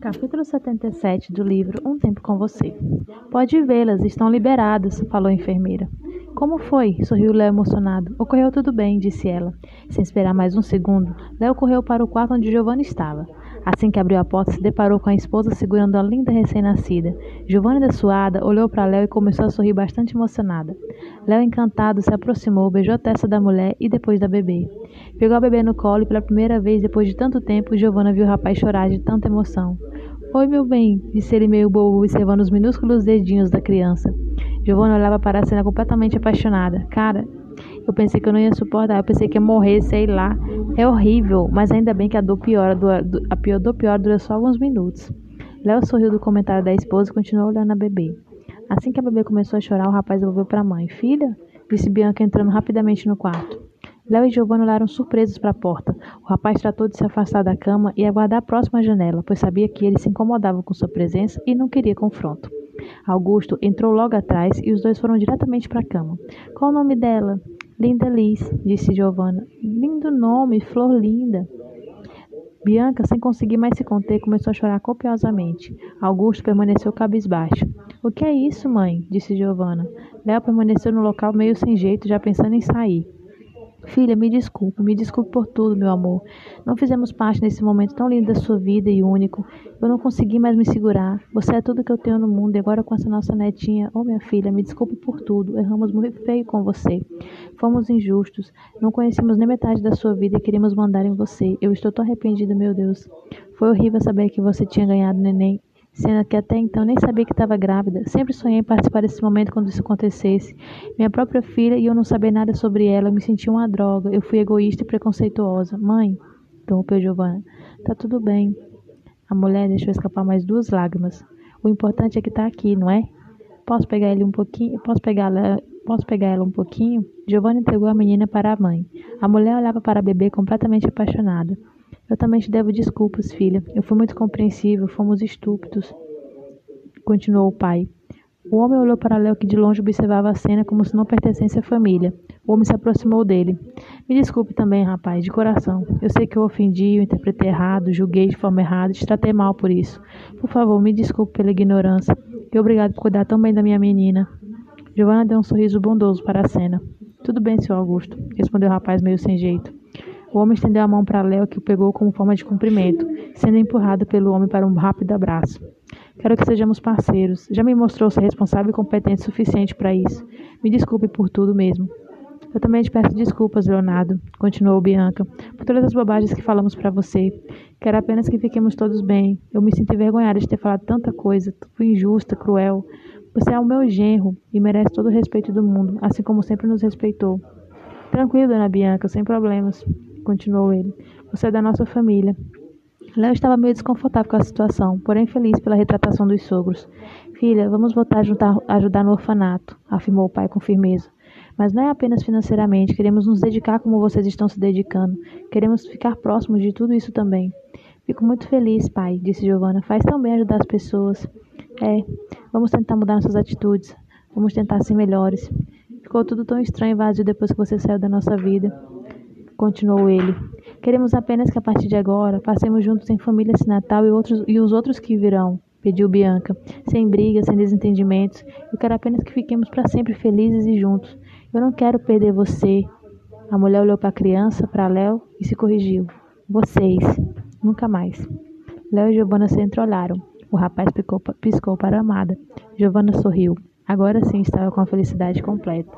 Capítulo 77 do livro Um Tempo com Você. Pode vê-las, estão liberadas, falou a enfermeira. Como foi? sorriu Léo emocionado. Ocorreu tudo bem, disse ela. Sem esperar mais um segundo, Léo correu para o quarto onde Giovanna estava. Assim que abriu a porta, se deparou com a esposa segurando a linda recém-nascida. Giovanna, da suada, olhou para Léo e começou a sorrir bastante emocionada. Léo, encantado, se aproximou, beijou a testa da mulher e depois da bebê. Pegou a bebê no colo e pela primeira vez depois de tanto tempo, Giovanna viu o rapaz chorar de tanta emoção. Oi, meu bem, disse ele meio bobo, observando os minúsculos dedinhos da criança. Giovanna olhava para a cena completamente apaixonada. Cara, eu pensei que eu não ia suportar, eu pensei que ia morrer, sei lá. É horrível, mas ainda bem que a dor piora, a pior dor pior dura só alguns minutos. Léo sorriu do comentário da esposa e continuou olhando a bebê. Assim que a bebê começou a chorar, o rapaz devolveu para a mãe. Filha? disse Bianca entrando rapidamente no quarto. Léo e Giovanna olharam surpresos para a porta. O rapaz tratou de se afastar da cama e aguardar a próxima janela, pois sabia que ele se incomodava com sua presença e não queria confronto. Augusto entrou logo atrás e os dois foram diretamente para a cama. Qual o nome dela? Linda Liz, disse Giovanna. Lindo nome, flor linda. Bianca, sem conseguir mais se conter, começou a chorar copiosamente. Augusto permaneceu cabisbaixo. O que é isso, mãe? disse Giovanna. Léo permaneceu no local meio sem jeito, já pensando em sair. Filha, me desculpe, me desculpe por tudo, meu amor. Não fizemos parte nesse momento tão lindo da sua vida e único. Eu não consegui mais me segurar. Você é tudo que eu tenho no mundo e agora com essa nossa netinha. Oh, minha filha, me desculpe por tudo. Erramos muito feio com você. Fomos injustos. Não conhecemos nem metade da sua vida e queríamos mandar em você. Eu estou tão arrependida, meu Deus. Foi horrível saber que você tinha ganhado neném sendo que até então nem sabia que estava grávida. Sempre sonhei em participar desse momento quando isso acontecesse. Minha própria filha e eu não saber nada sobre ela, eu me senti uma droga. Eu fui egoísta e preconceituosa. Mãe, interrompeu Giovanna, tá tudo bem. A mulher deixou escapar mais duas lágrimas. O importante é que tá aqui, não é? Posso pegar ele um pouquinho? Posso pegar ela, posso pegar ela um pouquinho? Giovanna entregou a menina para a mãe. A mulher olhava para a bebê completamente apaixonada. Eu também te devo desculpas, filha. Eu fui muito compreensível, fomos estúpidos. Continuou o pai. O homem olhou para Léo que de longe observava a cena como se não pertencesse à família. O homem se aproximou dele. Me desculpe também, rapaz, de coração. Eu sei que eu ofendi, eu interpretei errado, julguei de forma errada, te tratei mal por isso. Por favor, me desculpe pela ignorância. E obrigado por cuidar tão bem da minha menina. Giovanna deu um sorriso bondoso para a cena. Tudo bem, seu Augusto, respondeu o rapaz meio sem jeito. O homem estendeu a mão para Léo, que o pegou como forma de cumprimento, sendo empurrado pelo homem para um rápido abraço. Quero que sejamos parceiros. Já me mostrou ser responsável e competente o suficiente para isso. Me desculpe por tudo mesmo. Eu também te peço desculpas, Leonardo, continuou Bianca, por todas as bobagens que falamos para você. Quero apenas que fiquemos todos bem. Eu me sinto envergonhada de ter falado tanta coisa. Fui injusta, cruel. Você é o meu genro e merece todo o respeito do mundo, assim como sempre nos respeitou. Tranquilo, dona Bianca, sem problemas continuou ele. Você é da nossa família. Léo estava meio desconfortável com a situação, porém feliz pela retratação dos sogros. Filha, vamos voltar a juntar, ajudar no orfanato, afirmou o pai com firmeza. Mas não é apenas financeiramente, queremos nos dedicar como vocês estão se dedicando. Queremos ficar próximos de tudo isso também. Fico muito feliz, pai, disse Giovanna. Faz tão bem ajudar as pessoas. É, vamos tentar mudar nossas atitudes. Vamos tentar ser melhores. Ficou tudo tão estranho e vazio depois que você saiu da nossa vida continuou ele. Queremos apenas que a partir de agora passemos juntos em família esse Natal e, outros, e os outros que virão, pediu Bianca, sem brigas, sem desentendimentos. Eu quero apenas que fiquemos para sempre felizes e juntos. Eu não quero perder você. A mulher olhou para a criança, para Léo e se corrigiu. Vocês, nunca mais. Léo e Giovanna se entreolharam. O rapaz piscou, piscou para a amada. Giovanna sorriu. Agora sim estava com a felicidade completa.